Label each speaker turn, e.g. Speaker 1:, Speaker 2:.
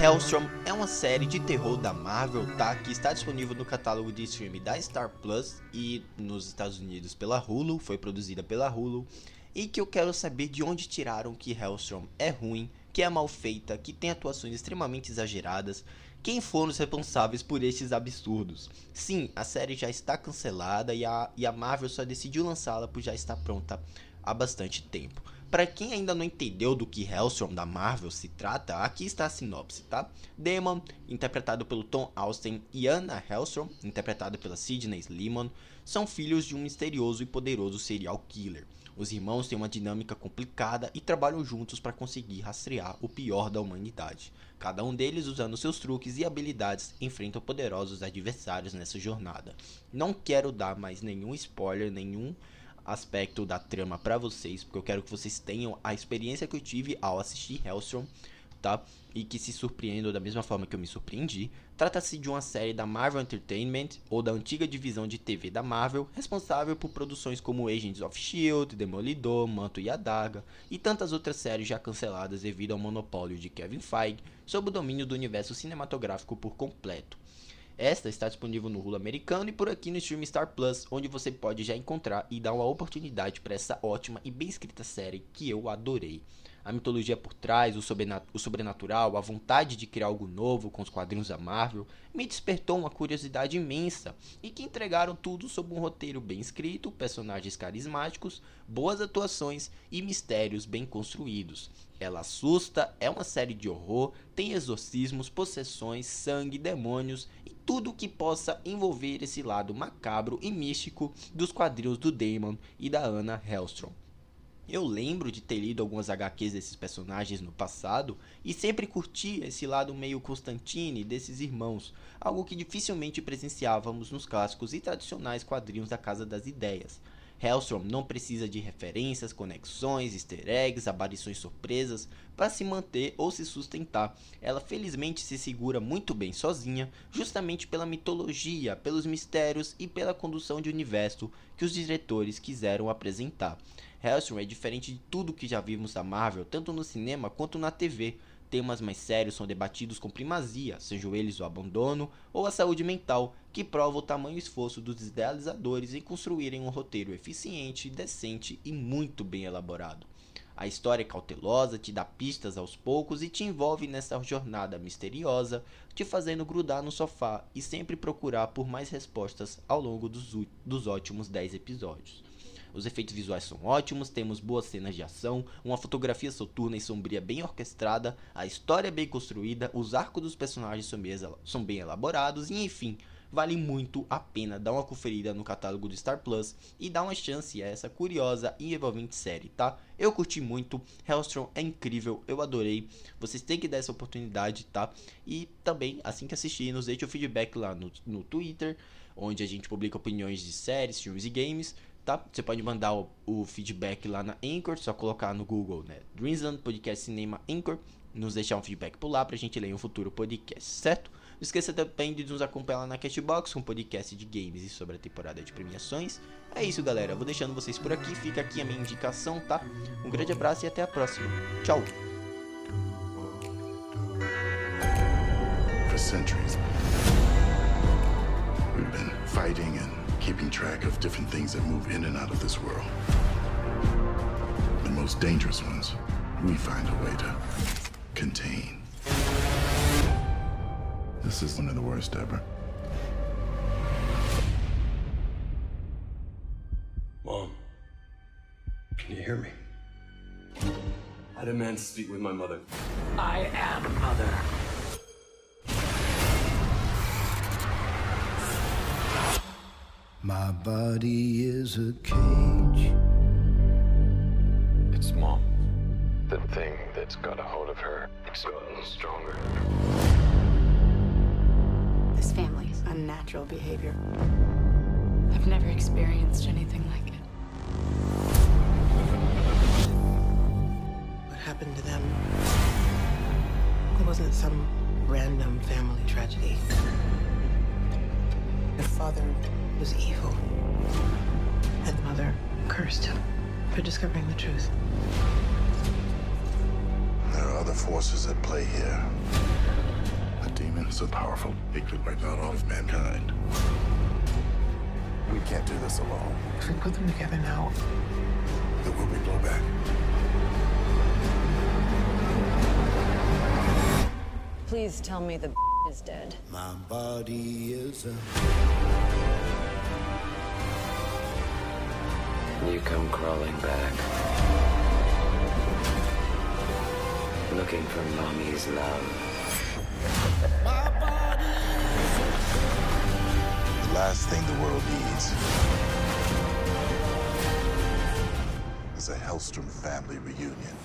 Speaker 1: Hellstrom é uma série de terror da Marvel, tá? Que está disponível no catálogo de streaming da Star Plus e nos Estados Unidos pela Hulu, foi produzida pela Hulu, e que eu quero saber de onde tiraram que Hellstrom é ruim, que é mal feita, que tem atuações extremamente exageradas, quem foram os responsáveis por estes absurdos. Sim, a série já está cancelada e a, e a Marvel só decidiu lançá-la por já estar pronta há bastante tempo. Para quem ainda não entendeu do que Hellstrom da Marvel se trata, aqui está a sinopse, tá? Damon, interpretado pelo Tom Austin, e Anna Hellstrom, interpretada pela Sidney Slimon, são filhos de um misterioso e poderoso serial killer. Os irmãos têm uma dinâmica complicada e trabalham juntos para conseguir rastrear o pior da humanidade. Cada um deles, usando seus truques e habilidades, enfrentam poderosos adversários nessa jornada. Não quero dar mais nenhum spoiler, nenhum aspecto da trama para vocês, porque eu quero que vocês tenham a experiência que eu tive ao assistir Hellstrom, tá? E que se surpreendam da mesma forma que eu me surpreendi. Trata-se de uma série da Marvel Entertainment, ou da antiga divisão de TV da Marvel, responsável por produções como Agents of S.H.I.E.L.D., Demolidor, Manto e Adaga, e tantas outras séries já canceladas devido ao monopólio de Kevin Feige, sob o domínio do universo cinematográfico por completo. Esta está disponível no Hulu americano e por aqui no Stream Star Plus, onde você pode já encontrar e dar uma oportunidade para essa ótima e bem escrita série que eu adorei. A mitologia por trás, o, sobrenatural, a vontade de criar algo novo com os quadrinhos da Marvel me despertou uma curiosidade imensa e que entregaram tudo sob um roteiro bem escrito, personagens carismáticos, boas atuações e mistérios bem construídos. Ela assusta, é uma série de horror, tem exorcismos, possessões, sangue, demônios e tudo que possa envolver esse lado macabro e místico dos quadrinhos do Damon e da Anna Hellstrom. Eu lembro de ter lido algumas HQs desses personagens no passado e sempre curti esse lado meio Constantine desses irmãos, algo que dificilmente presenciávamos nos clássicos e tradicionais quadrinhos da Casa das Ideias. Hellstrom não precisa de referências, conexões, easter eggs, aparições surpresas para se manter ou se sustentar. Ela felizmente se segura muito bem sozinha, justamente pela mitologia, pelos mistérios e pela condução de universo que os diretores quiseram apresentar. Hellstrom é diferente de tudo que já vimos da Marvel, tanto no cinema quanto na TV, Temas mais sérios são debatidos com primazia, sejam eles o abandono ou a saúde mental, que prova o tamanho esforço dos idealizadores em construírem um roteiro eficiente, decente e muito bem elaborado. A história é cautelosa, te dá pistas aos poucos e te envolve nessa jornada misteriosa, te fazendo grudar no sofá e sempre procurar por mais respostas ao longo dos, dos ótimos 10 episódios. Os efeitos visuais são ótimos, temos boas cenas de ação, uma fotografia soturna e sombria bem orquestrada, a história é bem construída, os arcos dos personagens são bem elaborados e enfim, vale muito a pena dar uma conferida no catálogo do Star Plus e dar uma chance a essa curiosa e envolvente série, tá? Eu curti muito, Hellstrom é incrível, eu adorei, vocês têm que dar essa oportunidade, tá? E também, assim que assistir, nos deixe o feedback lá no, no Twitter, onde a gente publica opiniões de séries, filmes e games tá? Você pode mandar o, o, feedback lá na Anchor, só colocar no Google, né? Dreamsland Podcast Cinema Anchor, nos deixar um feedback por lá pra gente ler um futuro podcast, certo? Não esqueça também de nos acompanhar lá na Cashbox um podcast de games e sobre a temporada de premiações. É isso, galera. Vou deixando vocês por aqui. Fica aqui a minha indicação, tá? Um grande abraço e até a próxima. Tchau! For centuries, we've been fighting and keeping track of different things that move in and out of this world. The most dangerous ones, we find a way to contain. This is one of the worst ever. Mom, can you hear me? I demand to speak with my mother. I am mother. My body is a cage. It's mom. The thing that's got a hold of her. It's gotten stronger. This family's unnatural behavior. I've never experienced anything like it. What happened to them? It wasn't some random family tragedy.
Speaker 2: Your father was evil, and mother cursed him for discovering the truth.
Speaker 3: There are other forces at play here. A demon so powerful, it could wipe out all of mankind. We can't do this alone.
Speaker 2: If we put them together now,
Speaker 3: There will be blowback.
Speaker 4: Please tell me the is dead.
Speaker 5: My body is a
Speaker 6: You come crawling back. Looking for mommy's love.
Speaker 3: The last thing the world needs is a Hellstrom family reunion.